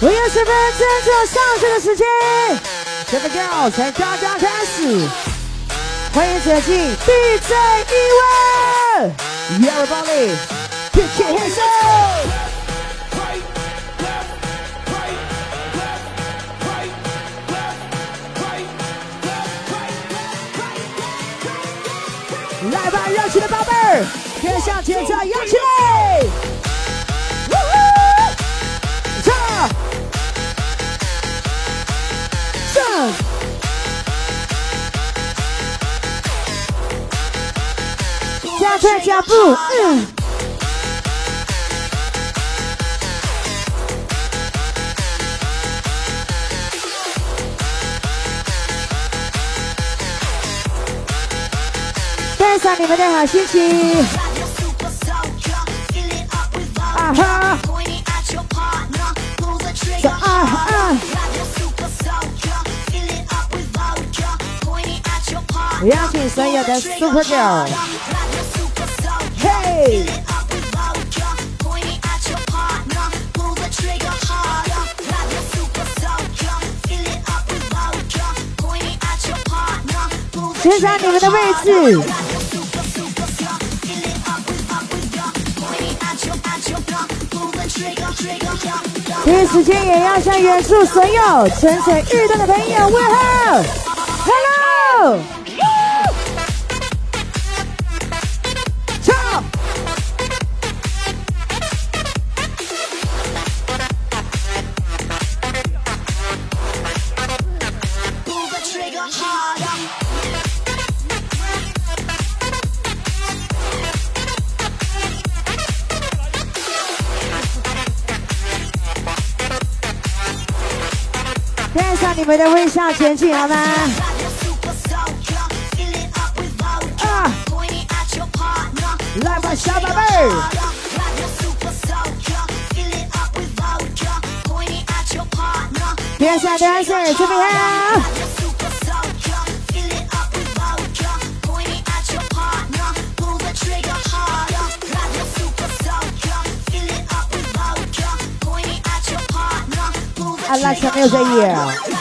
五月十分，正正上车的时间，这个 girl 才刚刚开始，欢迎走进 DJ 一问，Everybody put your hands up。来吧，热情的宝贝儿，跟上节奏，扬起来！加快脚步，带上你们的好心情，啊哈，啊啊，邀请所有的 Super Girl，嘿，选上你们的位置。第一时间也要向远处所有蠢蠢欲动的朋友问候，Hello，你们的微笑前进，好吗？来吧，小宝贝儿。点下点下，准备好。I like some.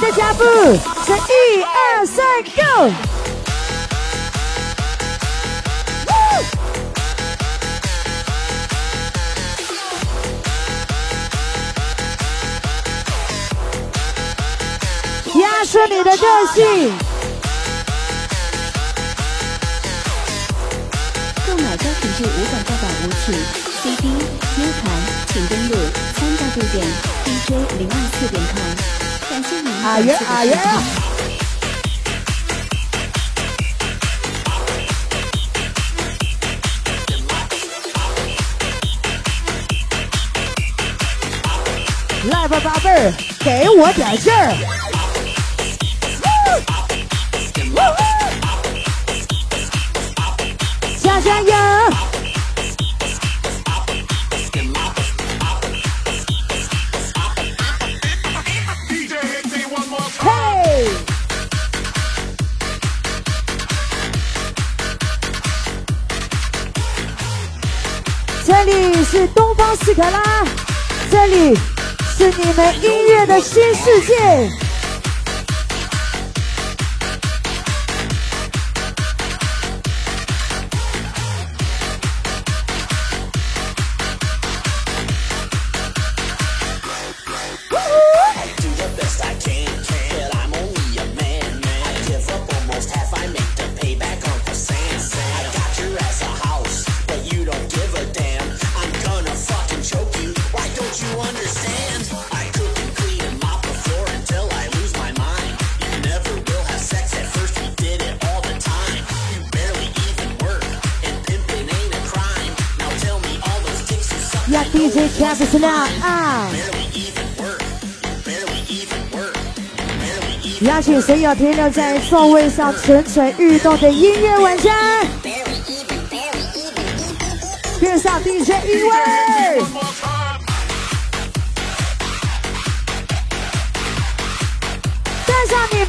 你的脚步，是一二三，Go！压缩你的个性，购买高品质无广告版舞曲、CD、U 盘，请登录三 w 点 DJ 零二四点 com。啊耶啊耶。来吧，宝贝儿，给我点劲儿！加加油！是东方斯卡拉，这里是你们音乐的新世界。谁有停留在座位上蠢蠢欲动的音乐玩家，跟上 DJ 一位。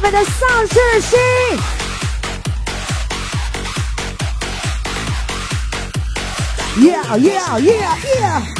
们的上智心。Yeah yeah yeah yeah！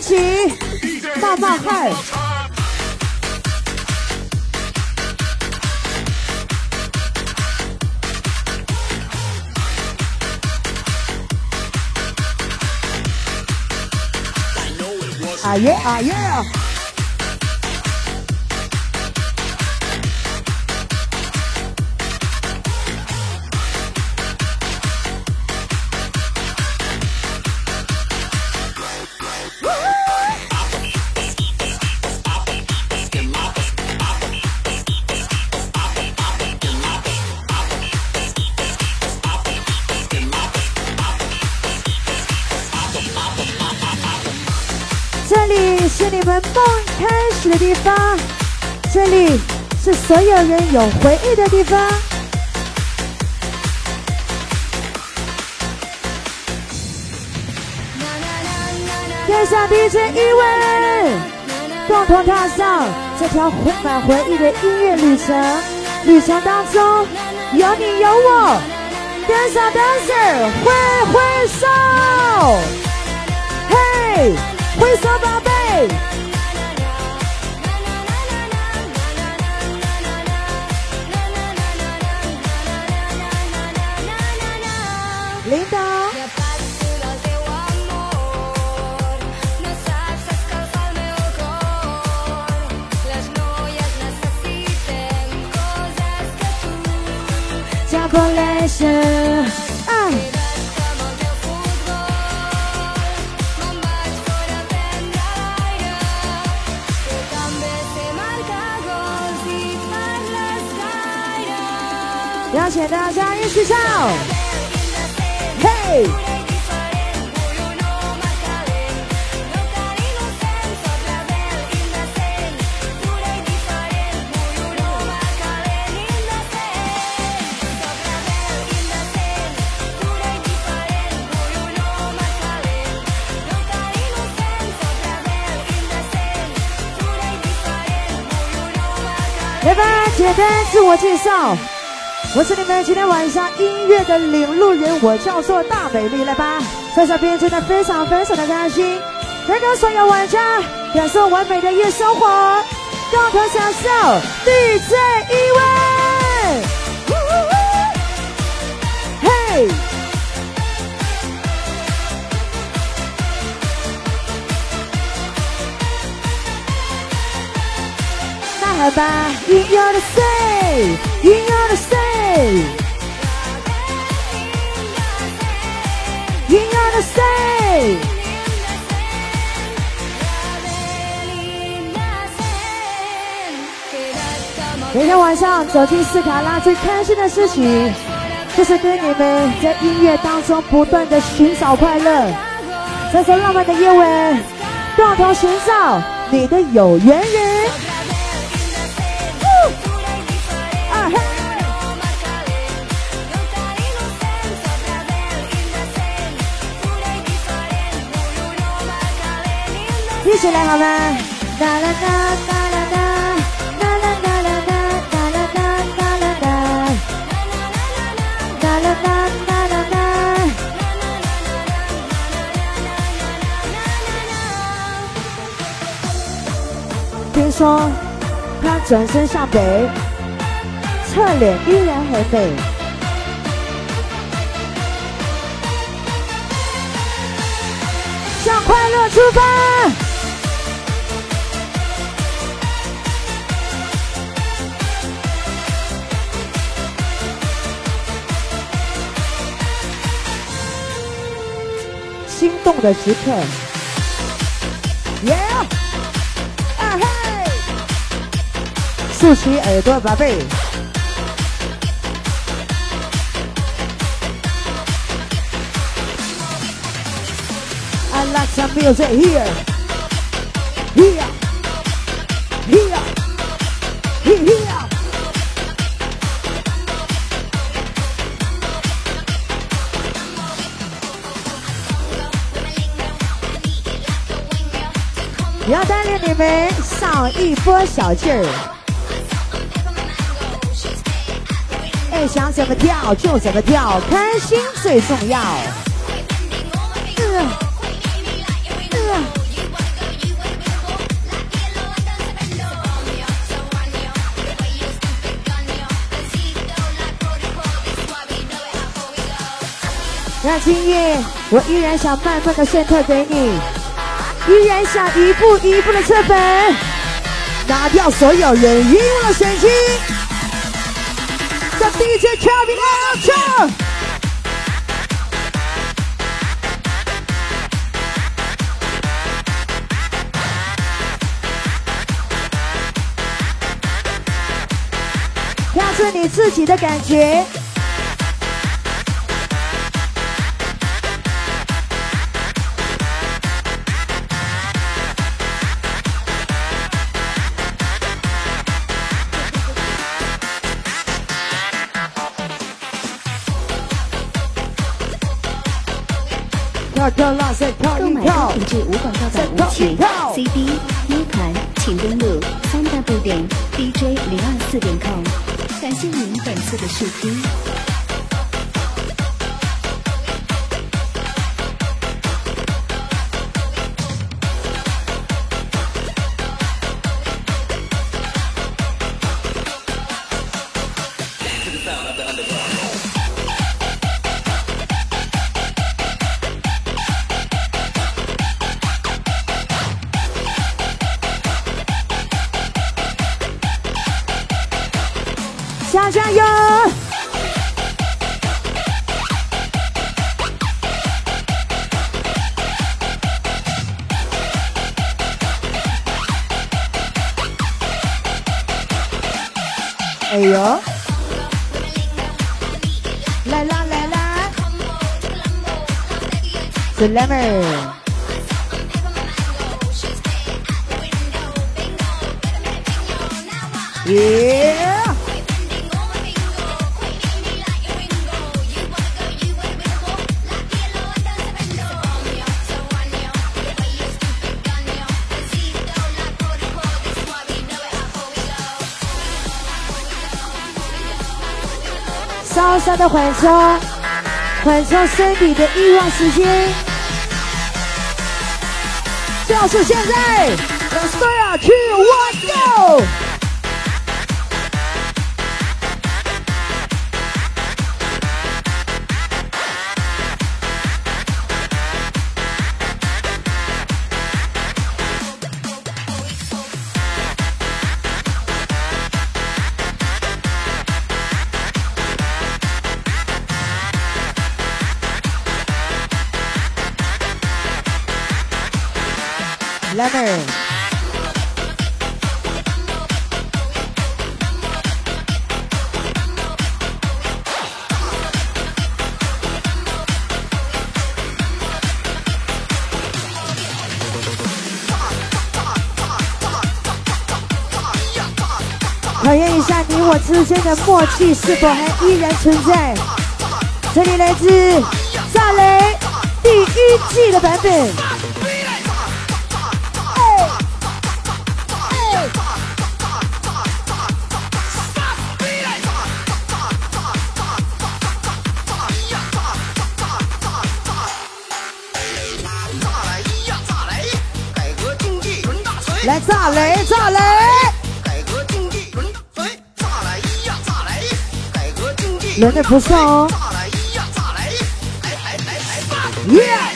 一起冒冒汗。啊耶啊耶！梦开始的地方，这里是所有人有回忆的地方。天上 DJ 一位，共同踏上这条充满回忆的音乐旅程。旅程当中有你有我，天上 dancer 挥挥手，嘿。挥手，宝贝！领导。加过来声。邀请大家一起唱，来吧，简单自我介绍。我是你们今天晚上音乐的领路人，我叫做大美丽，来吧，在这边真的非常非常的开心，能跟所有玩家感受完美的夜生活，共同享受 DJ 一位，嘿，呐喊吧，In your say，In your say。每天晚上走进斯卡拉，最开心的事情就是跟你们在音乐当中不断的寻找快乐，在这浪漫的夜晚，共同寻找你的有缘人。起来好吗？啦啦啦啦啦啦，啦啦啦啦啦，啦啦啦啦啦啦，啦啦啦啦啦啦。听说他转身向北，侧脸依然很美。向快乐出发！动的时刻，Yeah！啊嘿！竖起耳朵，宝贝。I like some music here, here, 带领你们上一波小劲儿，哎，想怎么跳就怎么跳，开心最重要。那今夜，我依然想慢慢的渗透给你，依然想一步一步的撤粉，拿掉所有人遗忘的神经。这 DJ Kevin 来唱。跳出你自己的感觉。买一跳高。品质无广告版舞曲、CD、U 盘，请登录三 w 点 DJ 零二四点 com。感谢您本次的试听。是 lemon。耶！稍稍的缓冲，缓冲身体的欲望时间，就是现在！Let's go, two, one, Go go！Lemon。考验一下你我之间的默契是否还依然存在。这里来自炸雷第一季的版本。来炸雷炸雷！改革经济轮大锤，炸来一呀炸来，改革经济轮的不算哦。炸来一呀炸来，哎哎哎哎炸，耶！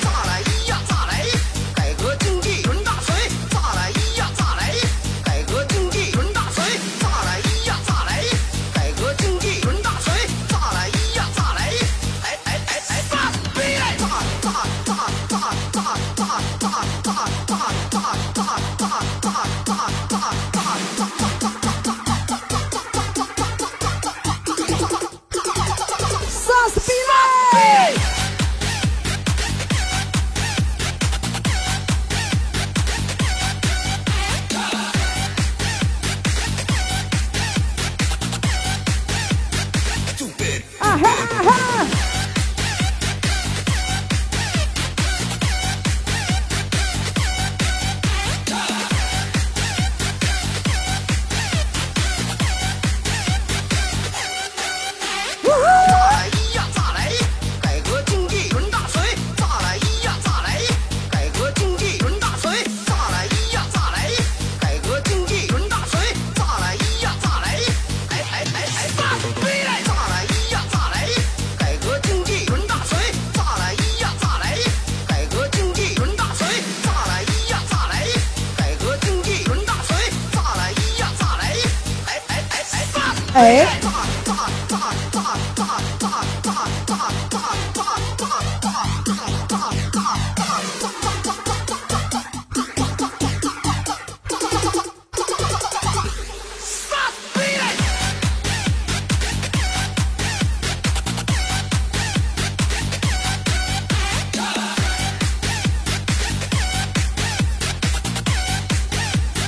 哎。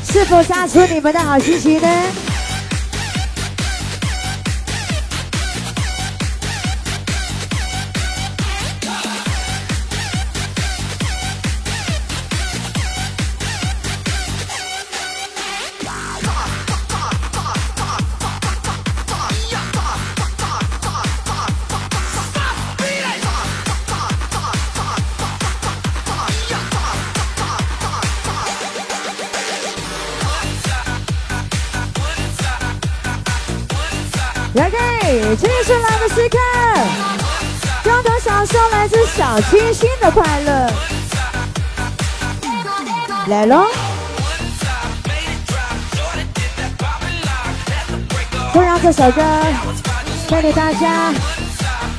是否杀出你们的好心情呢？清新的快乐。来喽！就让这首歌带领大家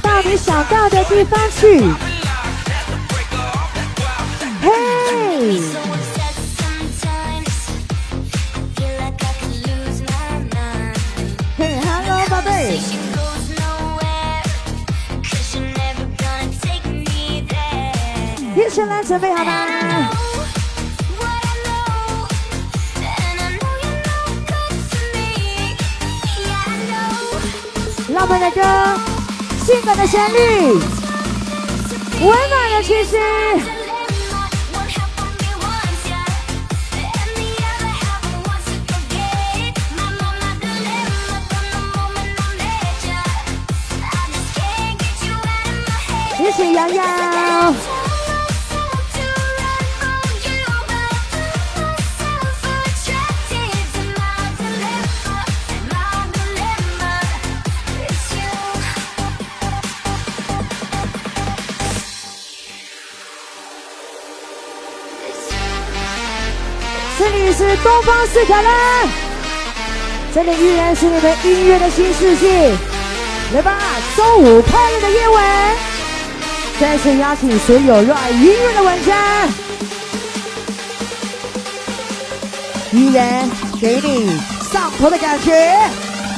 到你想到的地方去。准备好吗？浪漫的歌，性感的旋律，温暖的气息。一起摇摇。是东方斯卡拉，这里依然是你们音乐的新世界。来吧，周五快乐的夜晚，再次邀请所有热爱音乐的玩家，依然给你上头的感觉，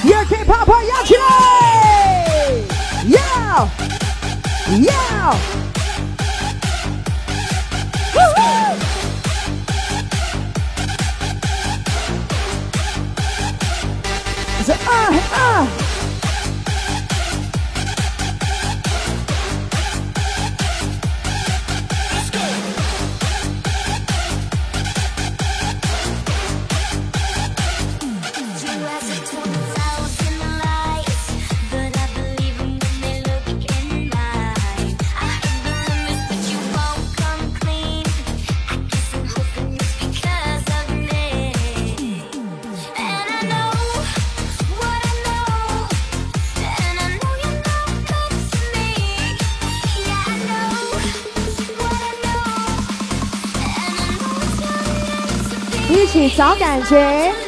也可以泡泡摇起来，要要。找感觉。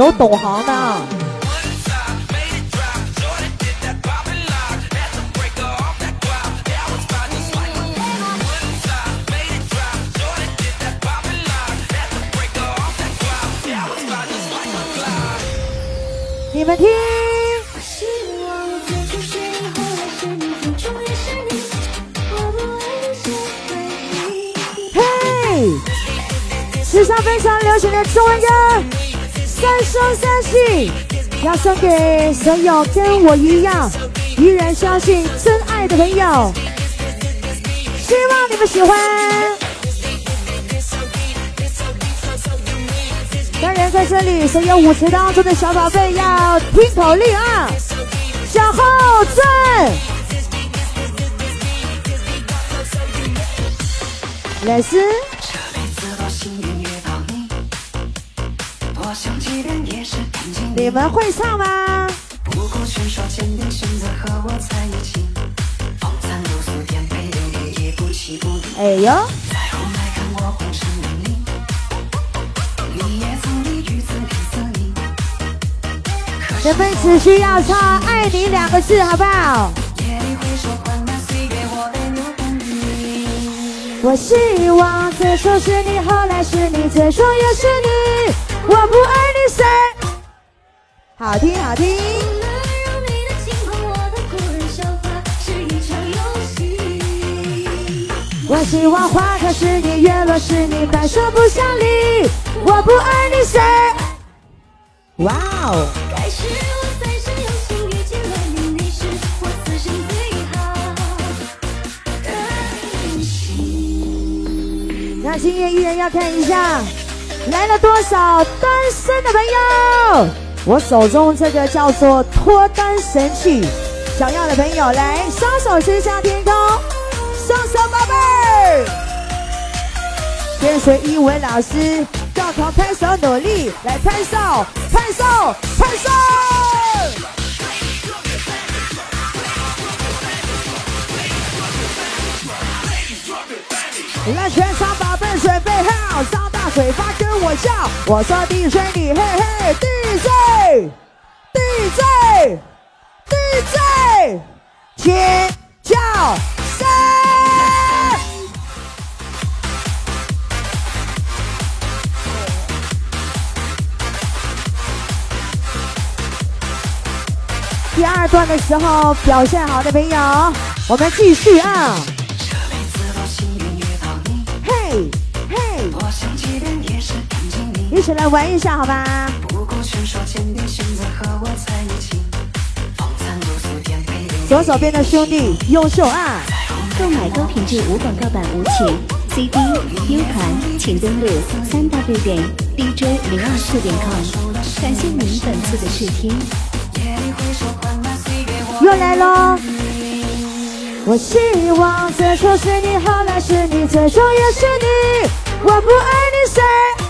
有懂行的。你们听，嘿，上非常流行的中文歌《三生三世》，要送给所有跟我一样依然相信真爱的朋友，希望你们喜欢。当然，在这里，所有舞池当中的小宝贝要听口令啊，向后转。来斯，你们会唱吗？不顾劝说，坚定选择和我在一起。风餐露宿，颠沛流离，也不弃不离。哎呦！再后来看我红尘梦里，你也曾离于此绿色里。这辈子需要唱“爱你”两个字，好不好？我希望最初是你，后来是你，最终也是你。我不爱你谁？好听好听。我希望花开是你，月落是你，白首不相离。我不爱你谁？哇哦！该是我三生有幸遇见了你，你是我此生最好的运气那今天依然要看一下，来了多少单身的朋友？我手中这个叫做脱单神器，想要的朋友来双手伸向天空，双手宝贝，跟随一文老师，共同拍手努力，来拍手，拍手，拍手。来，全场宝贝准备好，张大嘴巴跟我叫。我说 DJ 你嘿嘿，DJ，DJ，DJ，请叫声。第二段的时候表现好的朋友，我们继续啊。嘿一起来玩一下，好吧？左手边的兄弟，优秀啊！购买高品质无广告版舞曲 CD、U 盘，请登录三 W 点 DJ 零二四点 com。感谢您本次的试听。又来喽！我希望最初是你，后来是你，最终也是你。我不爱你谁？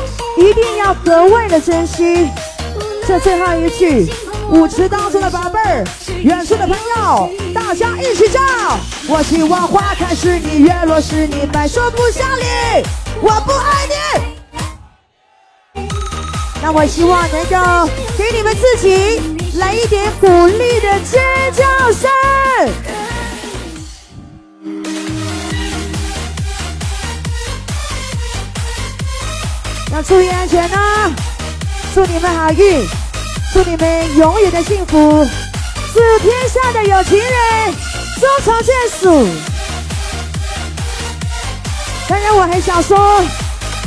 一定要格外的珍惜这最后一句，舞池当中的宝贝儿，远处的朋友，大家一起唱。我希望花开是你，月落是你，白首不相离。我不爱你，那我希望能够给你们自己来一点鼓励的尖叫声。要注意安全呢！祝你们好运，祝你们永远的幸福，祝天下的有情人终成眷属。当然，我很想说，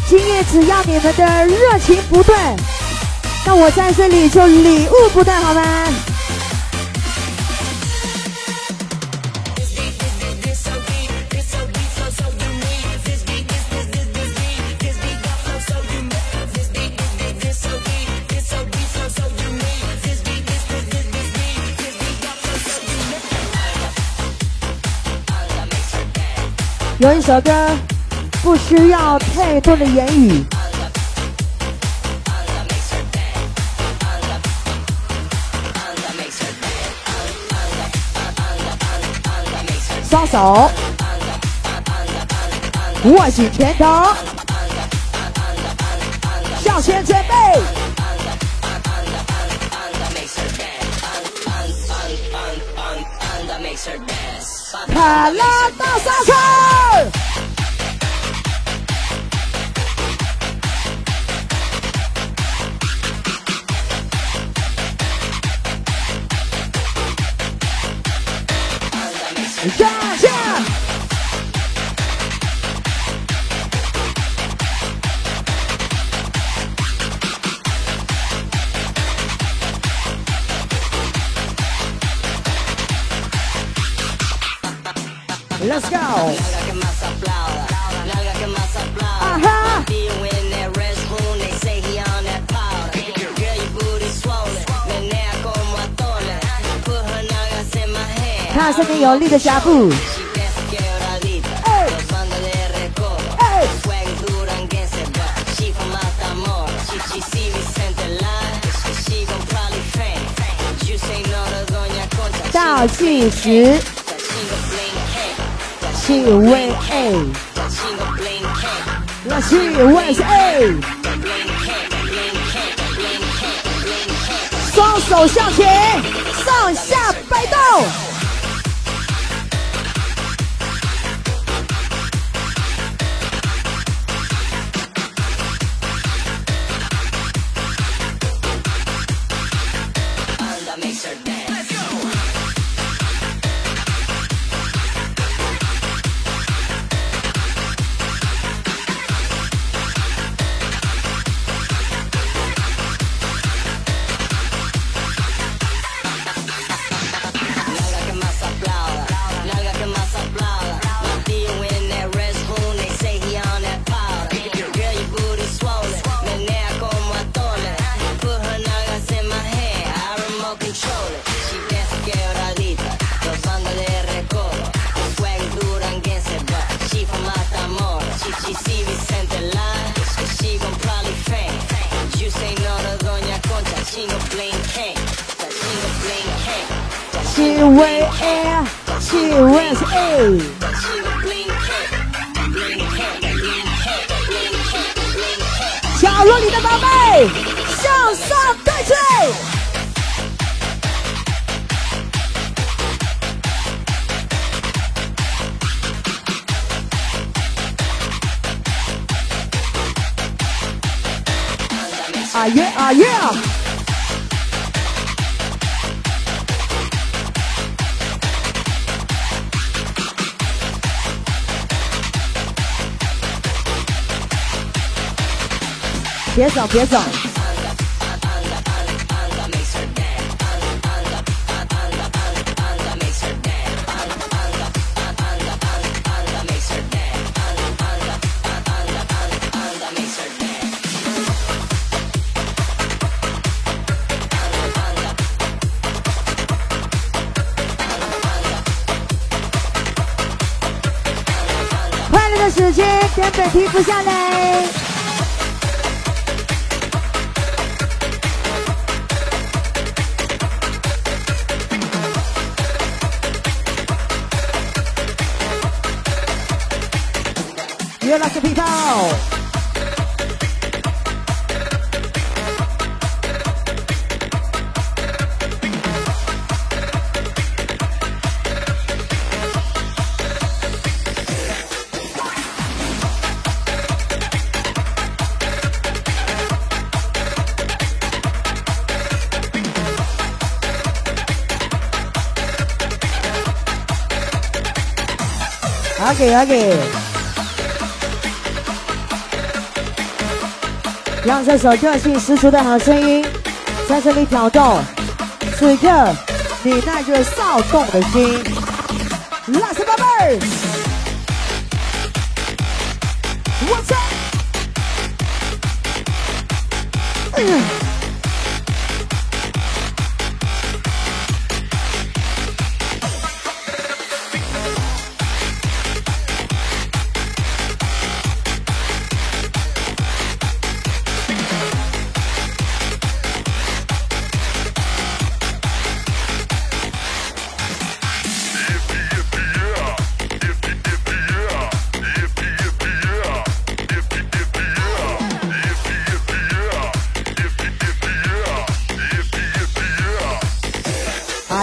今夜只要你们的热情不断，那我在这里就礼物不断，好吗？一首歌不需要太多的言语，双手握紧拳头，向前准备。卡拉大沙车。有力的脚步。倒计时，气味 A，那气味是 A，双手向前，上下摆动。走，别走。快乐的时间根本停不下来。有哪些皮套？OK OK，让这首个性十足的好声音在这里挑动此刻你带着躁动的心。Last 宝贝，儿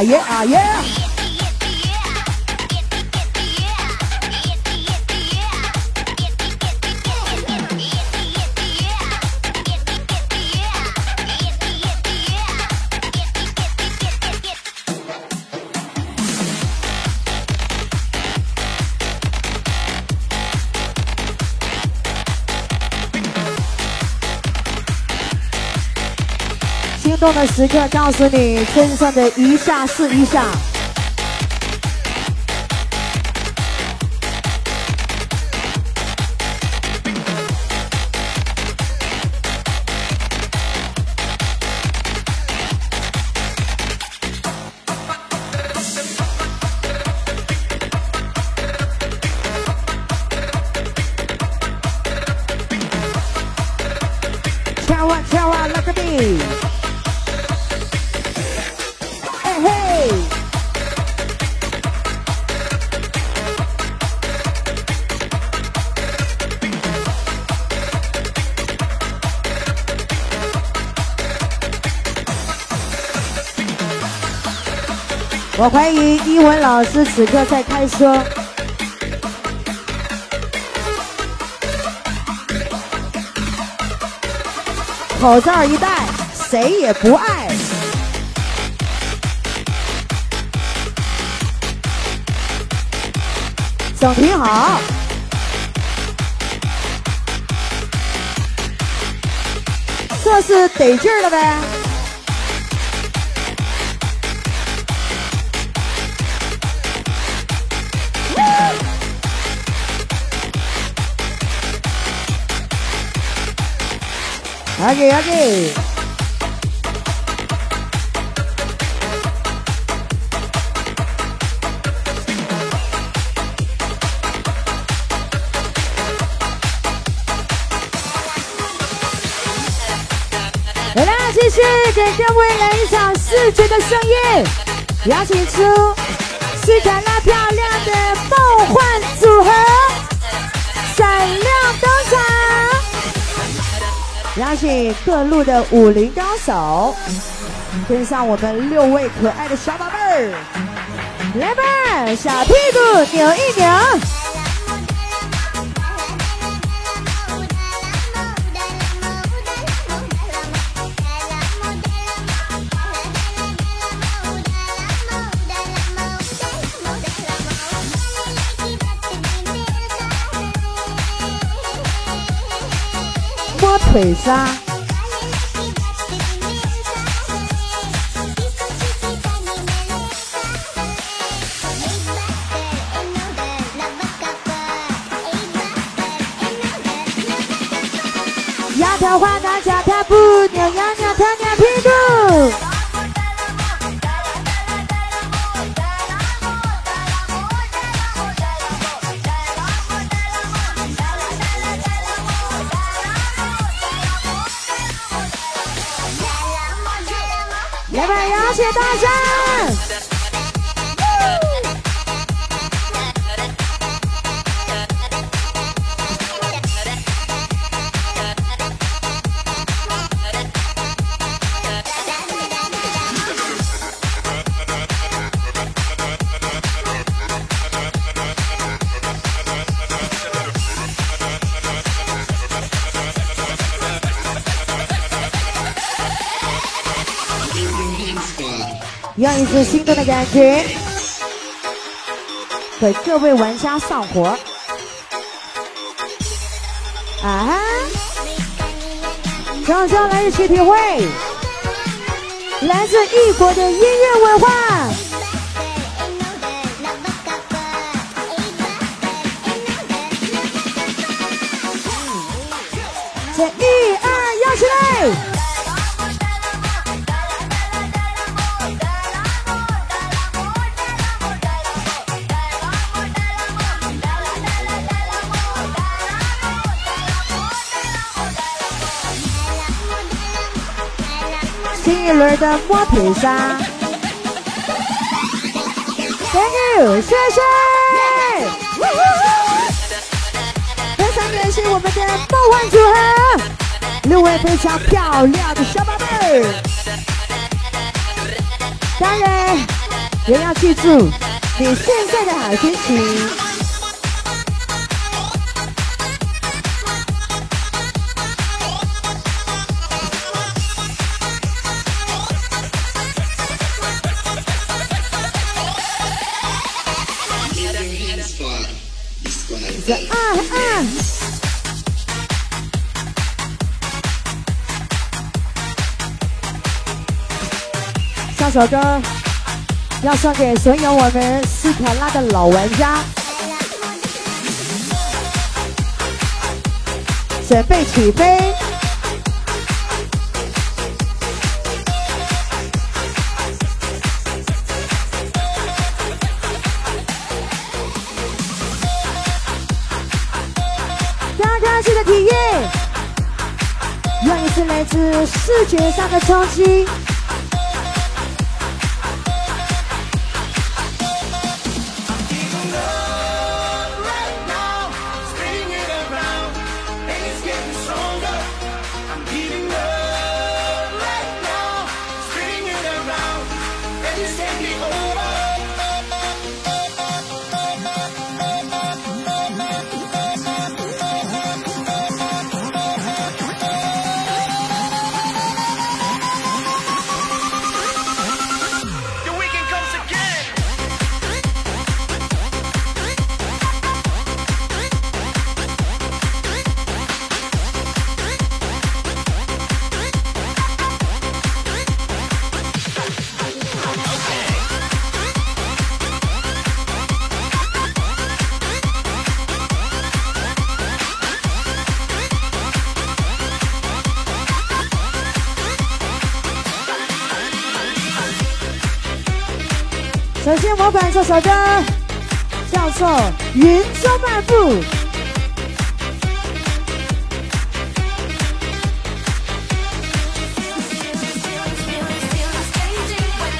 啊耶啊动的时刻，告诉你身上的一下是一下。我怀疑英文老师此刻在开车。口罩一戴，谁也不爱。整挺好，这是得劲儿了呗。OK OK。来啦，继续给各位来一场视觉的盛宴，邀请出斯坦拉漂亮的梦幻组合闪亮。邀请各路的武林高手，跟上我们六位可爱的小宝贝儿，来吧，小屁股扭一扭。腿沙，丫头花大脚的感觉，给各位玩家上火啊哈！掌声来一起体会来自异国的音乐文化。新一轮的摸腿杀，Thank you，谢谢。非常感谢我们的梦幻组合，六位非常漂亮的小宝贝儿。当然也要记住你现在的好心情。这首歌要送给所有我们斯卡拉的老玩家，准备起飞。刚刚这个体验，又一次来自视觉上的冲击。老板这首歌叫做《云中漫步》。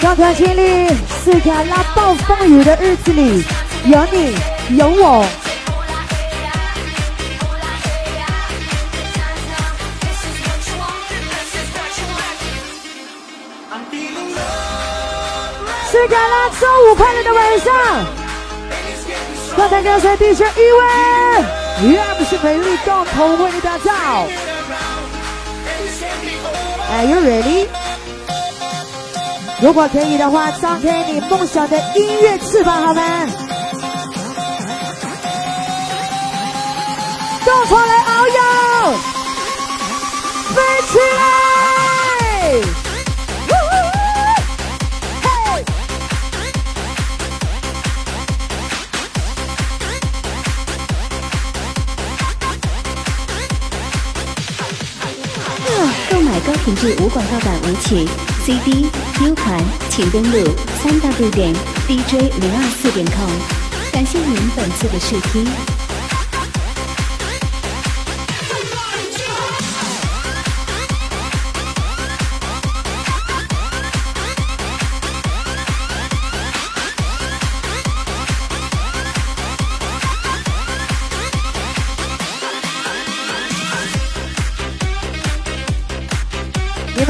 让团经历斯卡拉暴风雨的日子里，有你有我，是橄啦周五快乐的晚上。刚才刚才第十一位，依然不是美丽共同为你打造。Are you ready？如果可以的话，张开你梦想的音乐翅膀，好吗？共同来遨游，飞起来！是无广告版舞曲、CD、U 盘，请登录三 w 点 DJ 零二四点 com。感谢您本次的试听。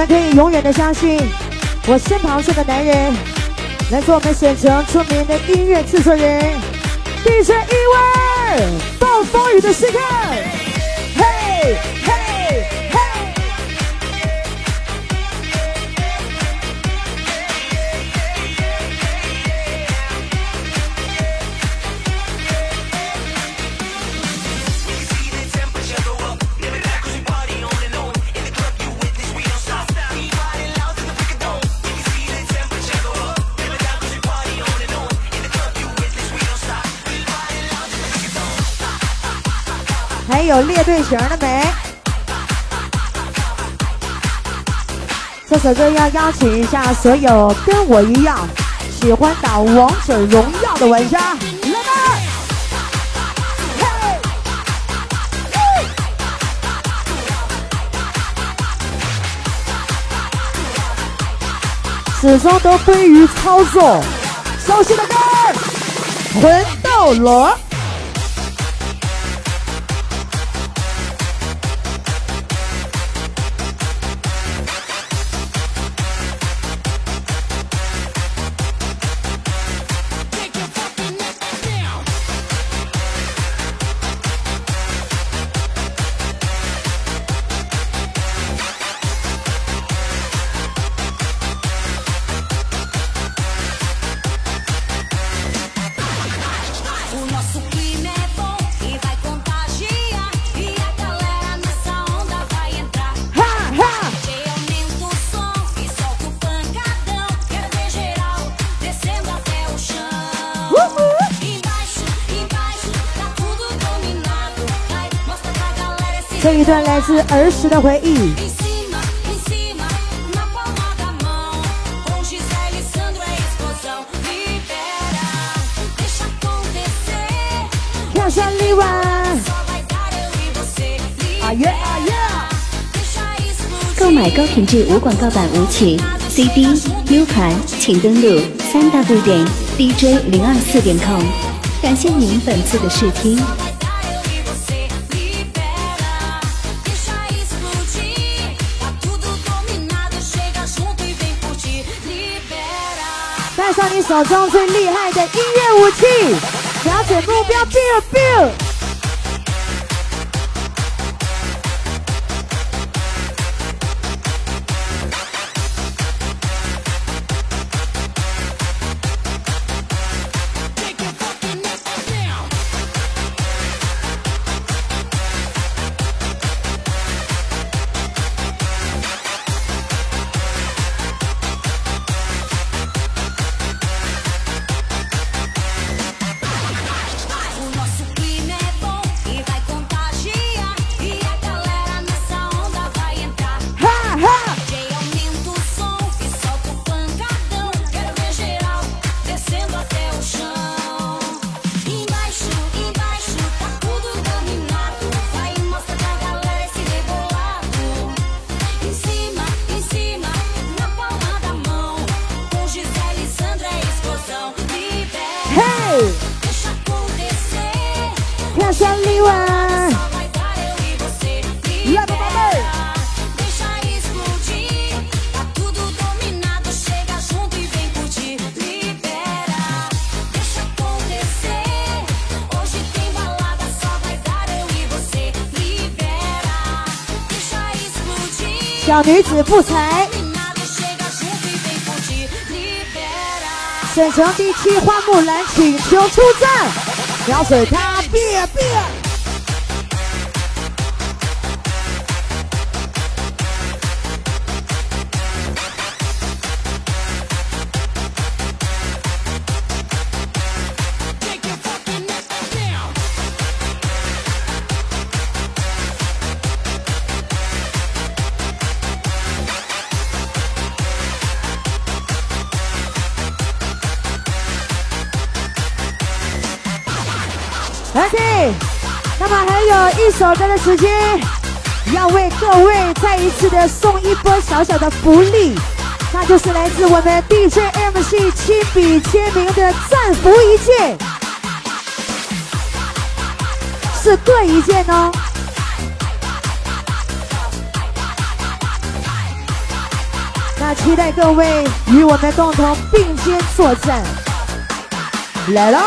们可以永远的相信，我身旁这个男人，来自我们省城出名的音乐制作人，地震一位，暴风雨的时刻，嘿嘿！列队形了没？这首歌要邀请一下所有跟我一样喜欢打王者荣耀的玩家，来吧！嘿！始终都归于操作。熟悉的歌，《魂斗罗》。是儿时的回忆。跳上另外，啊耶啊耶！购买高品质无广告版舞曲 CD、U 盘，请登录3 W 点 D J 0 2 4点 com。感谢您本次的试听。带上你手中最厉害的音乐武器，瞄准目标，biu biu。女子不才。沈城第七花木兰请求出战。小水他别别。一首歌的时间，要为各位再一次的送一波小小的福利，那就是来自我们 DJ MC 亲笔签名的战服一件，是各一件哦。那期待各位与我们共同并肩作战，来喽！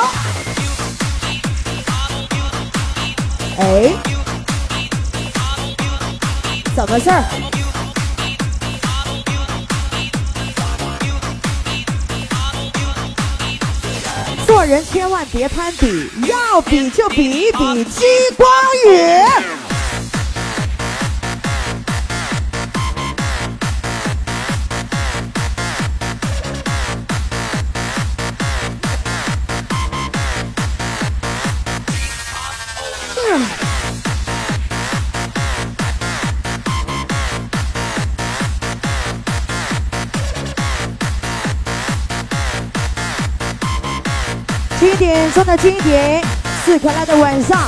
哎，怎么事儿？做人千万别攀比，要比就比一比激光雨。经典中的经典，四可爱的晚上，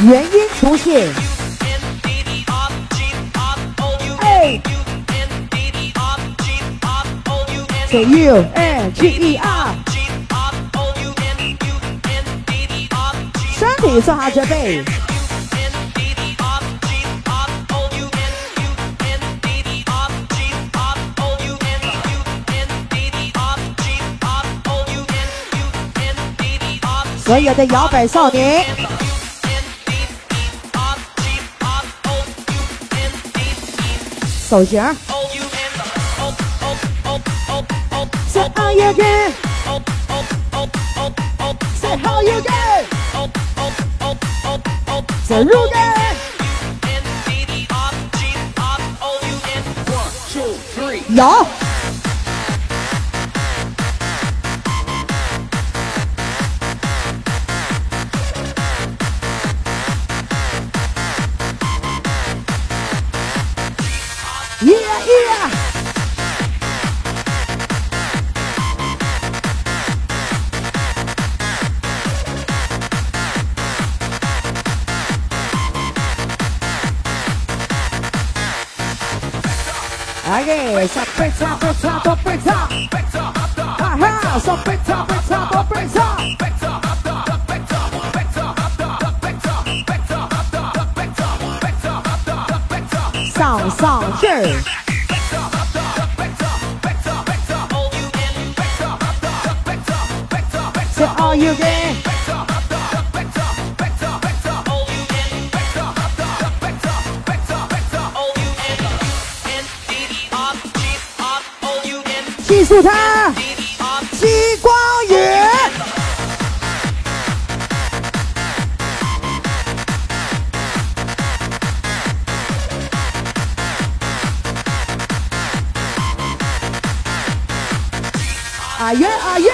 原音重现。哎，Say you N G E R，身体做好准备。所有的摇摆少年，手型。Say how you get? Say how you get? Say you get? 有。reggae. So break top, break top, oh break top. Aha, so break top, break top, oh break top. So all you get. 记住它，激光源。啊耶啊耶！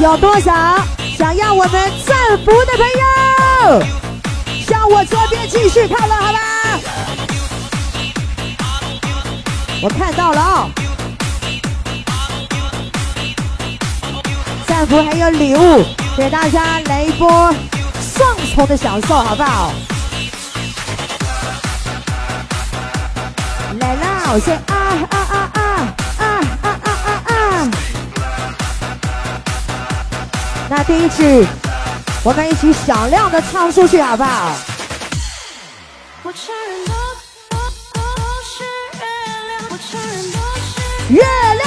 有多少想要我们赠福的朋友，向我这边继续靠拢，好吧？我看到了哦，赞福还有礼物，给大家来一波双重的享受，好不好？来啦，我先第一句，我们一起响亮的唱出去，好不好？我承认都是月亮，我承认都是月亮，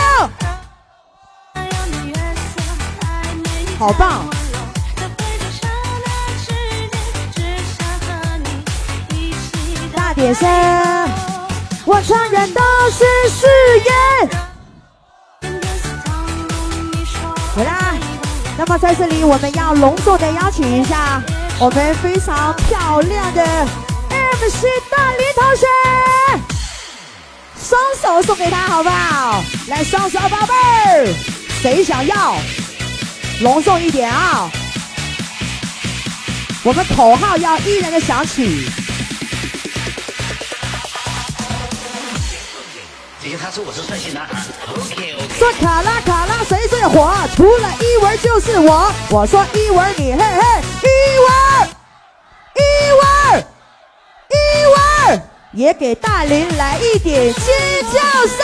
好棒！大点声，我承认都是誓言。那么在这里，我们要隆重的邀请一下我们非常漂亮的 MC 大林同学，双手送给他，好不好？来，双手宝贝儿，谁想要？隆重一点啊！我们口号要依然的响起。姐姐，他说我是帅气男孩。OK。说卡拉卡拉谁最火？除了一文就是我。我说一文你嘿嘿，一文，一文，一文，也给大林来一点尖叫声。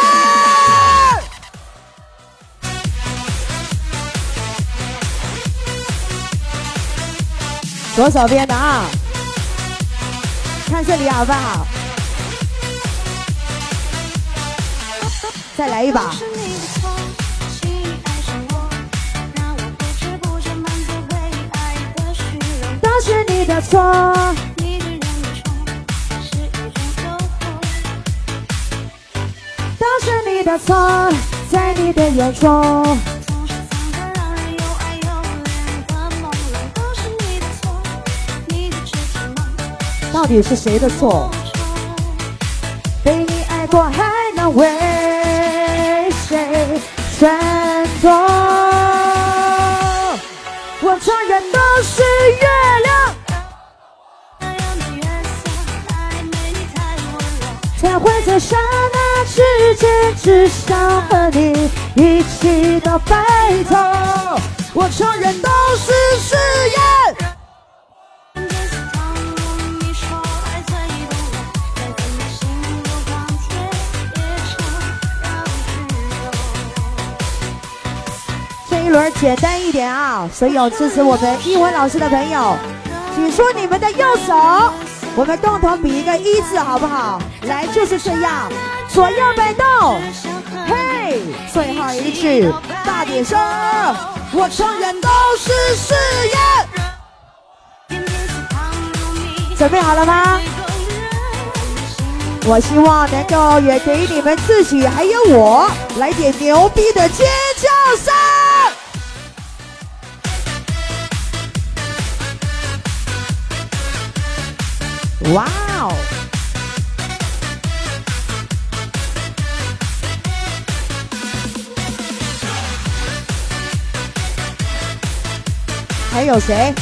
左手边的啊，看这里好不好？再来一把。都是你的错。你的人宠是一种诱惑，都是你的错，在你的眼中，总是藏得让人又爱又怜的朦胧。都是你的错，你的痴情梦到底是谁的错？被你爱过，还能为谁闪躲？我承认都是月亮，那样的月色太美你。才会在刹那之间，只想和你一起到白头。我承认都是誓言。简单一点啊！所有支持我们英文老师的朋友，举出你们的右手，我们共同比一个一字，好不好？来，就是这样，左右摆动，嘿，最后一句，大点声，我承认都是誓言。准备好了吗？我希望能够也给你们自己还有我来点牛逼的尖叫声。哇哦！还有谁？